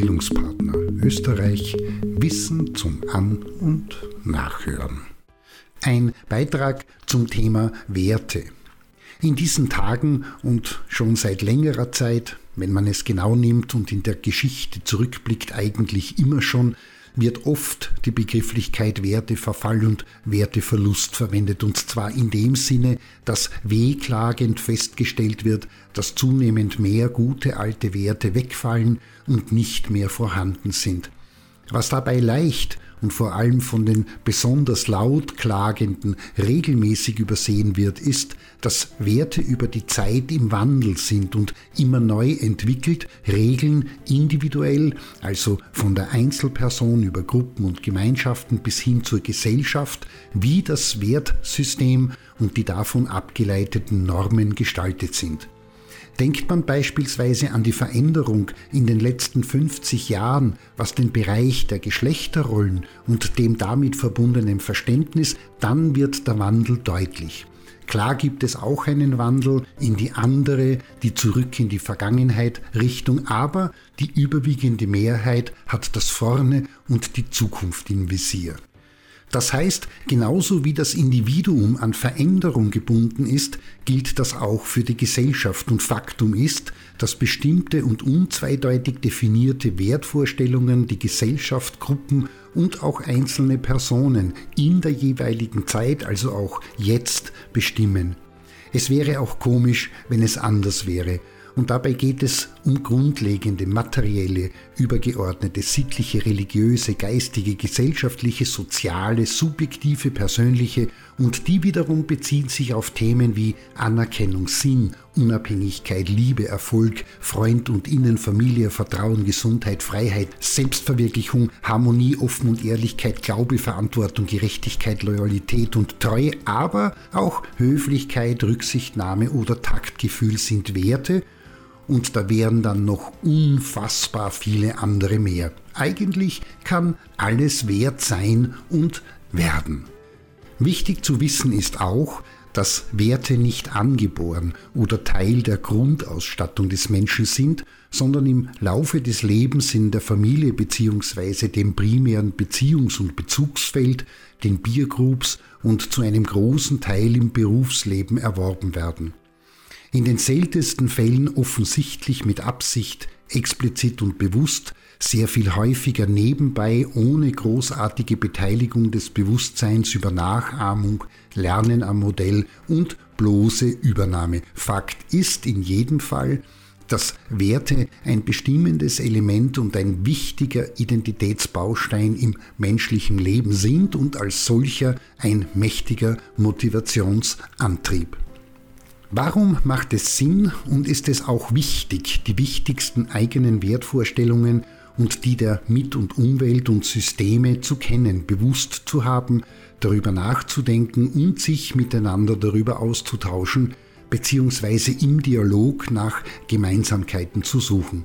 Bildungspartner Österreich Wissen zum An- und Nachhören. Ein Beitrag zum Thema Werte. In diesen Tagen und schon seit längerer Zeit, wenn man es genau nimmt und in der Geschichte zurückblickt, eigentlich immer schon, wird oft die Begrifflichkeit Werteverfall und Werteverlust verwendet, und zwar in dem Sinne, dass wehklagend festgestellt wird, dass zunehmend mehr gute alte Werte wegfallen und nicht mehr vorhanden sind. Was dabei leicht und vor allem von den besonders laut Klagenden regelmäßig übersehen wird, ist, dass Werte über die Zeit im Wandel sind und immer neu entwickelt, Regeln individuell, also von der Einzelperson über Gruppen und Gemeinschaften bis hin zur Gesellschaft, wie das Wertsystem und die davon abgeleiteten Normen gestaltet sind. Denkt man beispielsweise an die Veränderung in den letzten 50 Jahren, was den Bereich der Geschlechterrollen und dem damit verbundenen Verständnis, dann wird der Wandel deutlich. Klar gibt es auch einen Wandel in die andere, die zurück in die Vergangenheit Richtung, aber die überwiegende Mehrheit hat das Vorne und die Zukunft im Visier. Das heißt, genauso wie das Individuum an Veränderung gebunden ist, gilt das auch für die Gesellschaft und Faktum ist, dass bestimmte und unzweideutig definierte Wertvorstellungen die Gesellschaft, Gruppen und auch einzelne Personen in der jeweiligen Zeit, also auch jetzt, bestimmen. Es wäre auch komisch, wenn es anders wäre, und dabei geht es um grundlegende, materielle, übergeordnete, sittliche, religiöse, geistige, gesellschaftliche, soziale, subjektive, persönliche und die wiederum beziehen sich auf Themen wie Anerkennung, Sinn, Unabhängigkeit, Liebe, Erfolg, Freund und Innen, Familie, Vertrauen, Gesundheit, Freiheit, Selbstverwirklichung, Harmonie, Offen und Ehrlichkeit, Glaube, Verantwortung, Gerechtigkeit, Loyalität und Treue, aber auch Höflichkeit, Rücksichtnahme oder Taktgefühl sind Werte, und da wären dann noch unfassbar viele andere mehr. Eigentlich kann alles wert sein und werden. Wichtig zu wissen ist auch, dass Werte nicht angeboren oder Teil der Grundausstattung des Menschen sind, sondern im Laufe des Lebens in der Familie bzw. dem primären Beziehungs- und Bezugsfeld, den Biergroups und zu einem großen Teil im Berufsleben erworben werden in den seltensten Fällen offensichtlich mit Absicht, explizit und bewusst, sehr viel häufiger nebenbei ohne großartige Beteiligung des Bewusstseins über Nachahmung, Lernen am Modell und bloße Übernahme. Fakt ist in jedem Fall, dass Werte ein bestimmendes Element und ein wichtiger Identitätsbaustein im menschlichen Leben sind und als solcher ein mächtiger Motivationsantrieb. Warum macht es Sinn und ist es auch wichtig, die wichtigsten eigenen Wertvorstellungen und die der Mit- und Umwelt und Systeme zu kennen, bewusst zu haben, darüber nachzudenken und sich miteinander darüber auszutauschen, beziehungsweise im Dialog nach Gemeinsamkeiten zu suchen?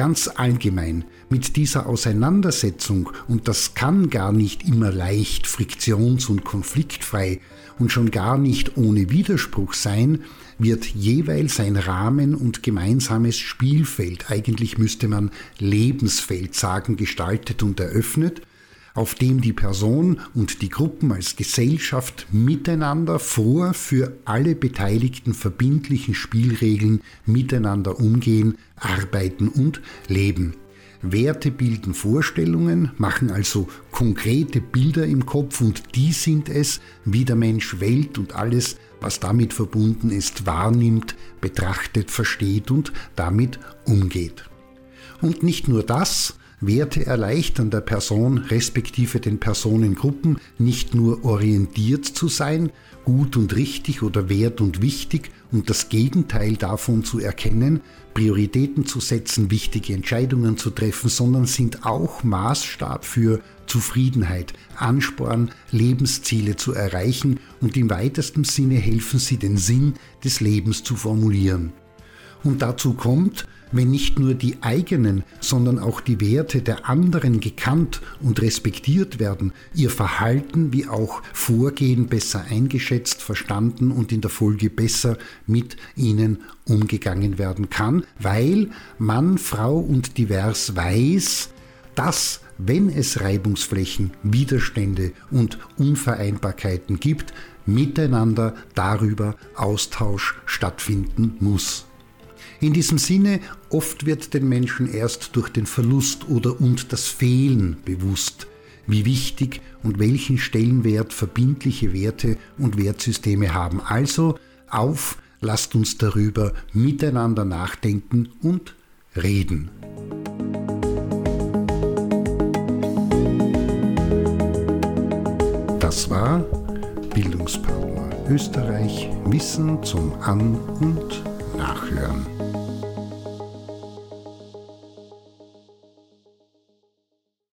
Ganz allgemein, mit dieser Auseinandersetzung, und das kann gar nicht immer leicht, friktions- und konfliktfrei und schon gar nicht ohne Widerspruch sein, wird jeweils ein Rahmen und gemeinsames Spielfeld, eigentlich müsste man Lebensfeld sagen, gestaltet und eröffnet, auf dem die Person und die Gruppen als Gesellschaft miteinander vor für alle Beteiligten verbindlichen Spielregeln miteinander umgehen, arbeiten und leben. Werte bilden Vorstellungen, machen also konkrete Bilder im Kopf und die sind es, wie der Mensch Welt und alles, was damit verbunden ist, wahrnimmt, betrachtet, versteht und damit umgeht. Und nicht nur das, Werte erleichtern der Person respektive den Personengruppen nicht nur orientiert zu sein, gut und richtig oder wert und wichtig und das Gegenteil davon zu erkennen, Prioritäten zu setzen, wichtige Entscheidungen zu treffen, sondern sind auch Maßstab für Zufriedenheit, Ansporn, Lebensziele zu erreichen und im weitesten Sinne helfen sie den Sinn des Lebens zu formulieren. Und dazu kommt, wenn nicht nur die eigenen, sondern auch die Werte der anderen gekannt und respektiert werden, ihr Verhalten wie auch Vorgehen besser eingeschätzt, verstanden und in der Folge besser mit ihnen umgegangen werden kann, weil Mann, Frau und divers weiß, dass, wenn es Reibungsflächen, Widerstände und Unvereinbarkeiten gibt, miteinander darüber Austausch stattfinden muss. In diesem Sinne, oft wird den Menschen erst durch den Verlust oder und das Fehlen bewusst, wie wichtig und welchen Stellenwert verbindliche Werte und Wertsysteme haben. Also auf, lasst uns darüber miteinander nachdenken und reden. Das war Bildungspartner Österreich Wissen zum An- und Nachhören.